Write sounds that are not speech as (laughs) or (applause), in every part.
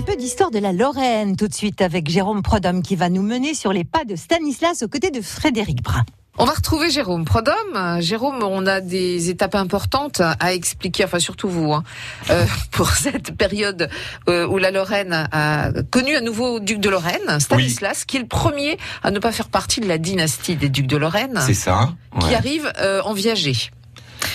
Un peu d'histoire de la Lorraine tout de suite avec Jérôme Prodhomme qui va nous mener sur les pas de Stanislas aux côtés de Frédéric Brun. On va retrouver Jérôme Prodhomme. Jérôme, on a des étapes importantes à expliquer, enfin surtout vous, hein, euh, (laughs) pour cette période euh, où la Lorraine a connu un nouveau duc de Lorraine, Stanislas, qui est le premier à ne pas faire partie de la dynastie des ducs de Lorraine. C'est ça. Qui arrive euh, en viager.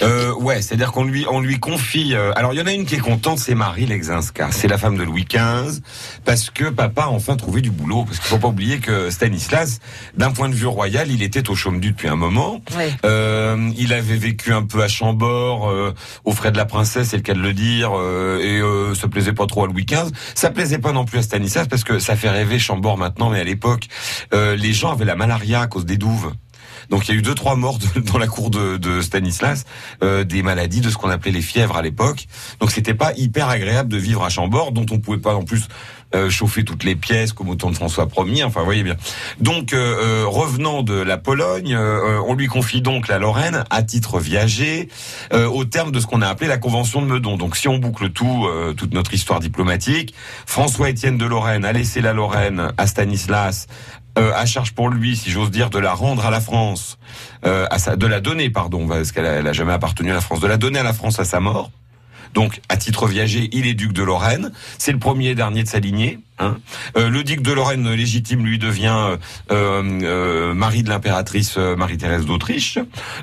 Euh, ouais, c'est-à-dire qu'on lui on lui confie. Euh, alors il y en a une qui est contente, c'est Marie Lexinska, c'est la femme de Louis XV, parce que papa a enfin trouvé du boulot. Parce qu'il faut pas oublier que Stanislas, d'un point de vue royal, il était au chaume du depuis un moment. Euh, il avait vécu un peu à Chambord, euh, aux frais de la princesse, c'est le cas de le dire, euh, et euh, ça plaisait pas trop à Louis XV. Ça plaisait pas non plus à Stanislas parce que ça fait rêver Chambord maintenant, mais à l'époque, les gens avaient la malaria à cause des douves. Donc il y a eu deux trois morts dans la cour de, Stanislas, euh, des maladies, de ce qu'on appelait les fièvres à l'époque. Donc c'était pas hyper agréable de vivre à Chambord, dont on pouvait pas en plus euh, chauffer toutes les pièces comme au temps de François Ier. Enfin, vous voyez bien. Donc, euh, euh revenant de la Pologne, euh, on lui confie donc la Lorraine à titre viager, au terme de ce qu'on a appelé la Convention de Meudon. Donc, si on boucle tout, toute notre histoire diplomatique, François-Étienne de Lorraine a laissé la Lorraine à Stanislas euh, à charge pour lui, si j'ose dire, de la rendre à la France, euh, à sa, de la donner, pardon, parce qu'elle a, jamais appartenu à la France, de la donner à la France à sa mort. Donc, à titre viager, il est duc de Lorraine. C'est le premier et dernier de sa lignée. Hein. Euh, le duc de Lorraine légitime lui devient euh, euh, mari de l'impératrice Marie-Thérèse d'Autriche,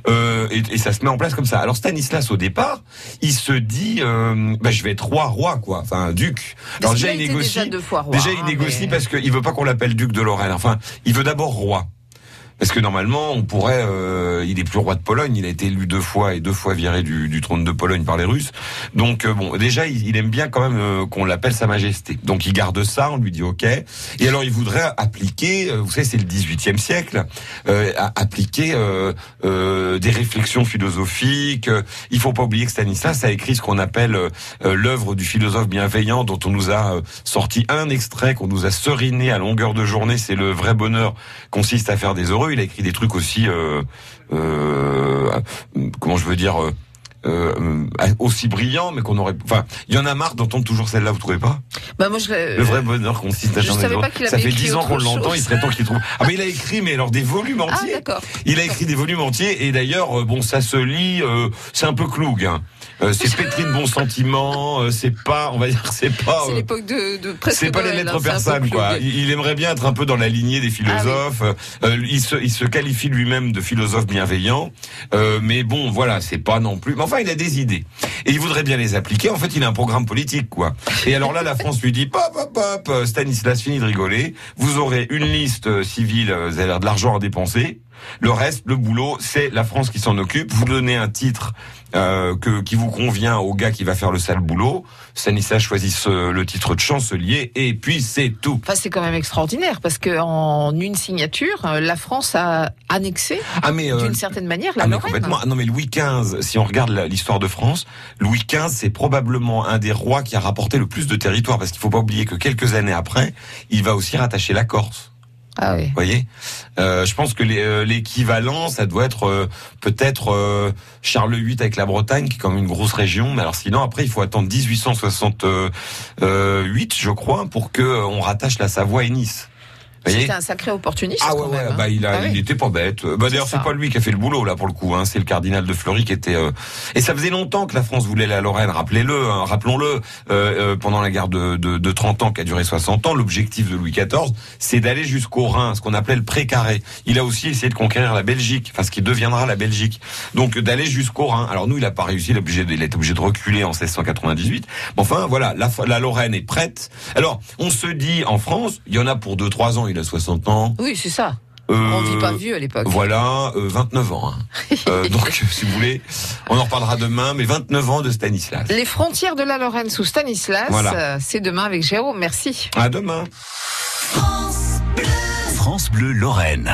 et, et, ça se met en place comme ça. Alors Stanislas au départ, il se dit, bah, je vais être roi, roi quoi, enfin duc. Alors déjà il négocie, déjà, déjà il hein, négocie parce qu'il veut pas qu'on l'appelle duc de Lorraine. Enfin, il veut d'abord roi. Parce que normalement, on pourrait, euh, il est plus roi de Pologne, il a été élu deux fois et deux fois viré du, du trône de Pologne par les Russes. Donc euh, bon, déjà, il, aime bien quand même euh, qu'on l'appelle Sa Majesté. Donc il garde ça, on lui dit OK. Et alors il voudrait appliquer, vous savez, c'est le 18e siècle, appliquer des réflexions philosophiques. Il faut pas oublier que Stanislas a écrit ce qu'on appelle l'œuvre du philosophe bienveillant, dont on nous a sorti un extrait, qu'on nous a seriné à longueur de journée. C'est le vrai bonheur consiste à faire des heureux il a écrit des trucs aussi, euh, euh, comment je veux dire, euh, aussi brillants, mais qu'on aurait. Enfin, il y en a marre d'entendre toujours celle-là. Vous trouvez pas? Bah moi, je, le vrai bonheur consiste à je savais pas Ça fait dix ans qu'on l'entend. Il serait temps qu'il trouve. Ah mais il a écrit, mais alors des volumes ah, entiers. Ah, d'accord. il a écrit des volumes entiers, et d'ailleurs, bon, ça se lit. c'est un peu cloug. Hein. Euh, c'est pétri de bons sentiments. Euh, c'est pas, on va dire, c'est pas. C'est euh, l'époque de, de C'est pas les lettres persanes, quoi. Il, aimerait bien être un peu dans la lignée des philosophes. Ah il, se, il se qualifie lui-même de philosophe bienveillant. mais bon, voilà, c'est pas non plus. Mais enfin, il a des idées et il voudrait bien les appliquer. En fait, il a un programme politique, quoi. Et alors là, la France lui dit, pop, pop, pop, Stanislas, fini de rigoler. Vous aurez une liste civile, vous avez de l'argent à dépenser. Le reste, le boulot, c'est la France qui s'en occupe. Vous donnez un titre euh, que, qui vous convient au gars qui va faire le sale boulot. Sanissa choisit le titre de chancelier et puis c'est tout. Enfin, c'est quand même extraordinaire parce que en une signature, euh, la France a annexé ah, euh, d'une certaine manière la ah, Lorraine. complètement. Ah, non mais Louis XV, si on regarde l'histoire de France, Louis XV c'est probablement un des rois qui a rapporté le plus de territoire parce qu'il faut pas oublier que quelques années après, il va aussi rattacher la Corse. Ah oui. Vous voyez euh, Je pense que euh, l'équivalent, ça doit être euh, peut-être euh, Charles VIII avec la Bretagne, qui est comme une grosse région. Mais alors sinon, après, il faut attendre 1868, je crois, pour que on rattache la Savoie et Nice. C'était un sacré opportuniste. Ah ouais, ouais hein. bah il a, ah il était pas bête. Bah d'ailleurs c'est pas lui qui a fait le boulot là pour le coup. Hein. C'est le cardinal de Fleury qui était. Euh... Et ça faisait longtemps que la France voulait la Lorraine. Rappelez-le, hein, rappelons-le. Euh, euh, pendant la guerre de, de, de, 30 ans qui a duré 60 ans, l'objectif de Louis XIV, c'est d'aller jusqu'au Rhin, ce qu'on appelait le précaré. Il a aussi essayé de conquérir la Belgique, enfin ce qui deviendra la Belgique. Donc d'aller jusqu'au Rhin. Alors nous, il a pas réussi. Il a, obligé de, il été obligé de reculer en 1698. enfin voilà, la, la Lorraine est prête. Alors on se dit en France, il y en a pour 2-3 ans. Il a 60 ans. Oui, c'est ça. Euh, on vit pas vieux à l'époque. Voilà, 29 euh, ans. Hein. (laughs) euh, donc, si vous voulez, on en reparlera demain, mais 29 ans de Stanislas. Les frontières de la Lorraine sous Stanislas, voilà. C'est demain avec Jérôme. Merci. À demain. France Bleu, France Bleu Lorraine.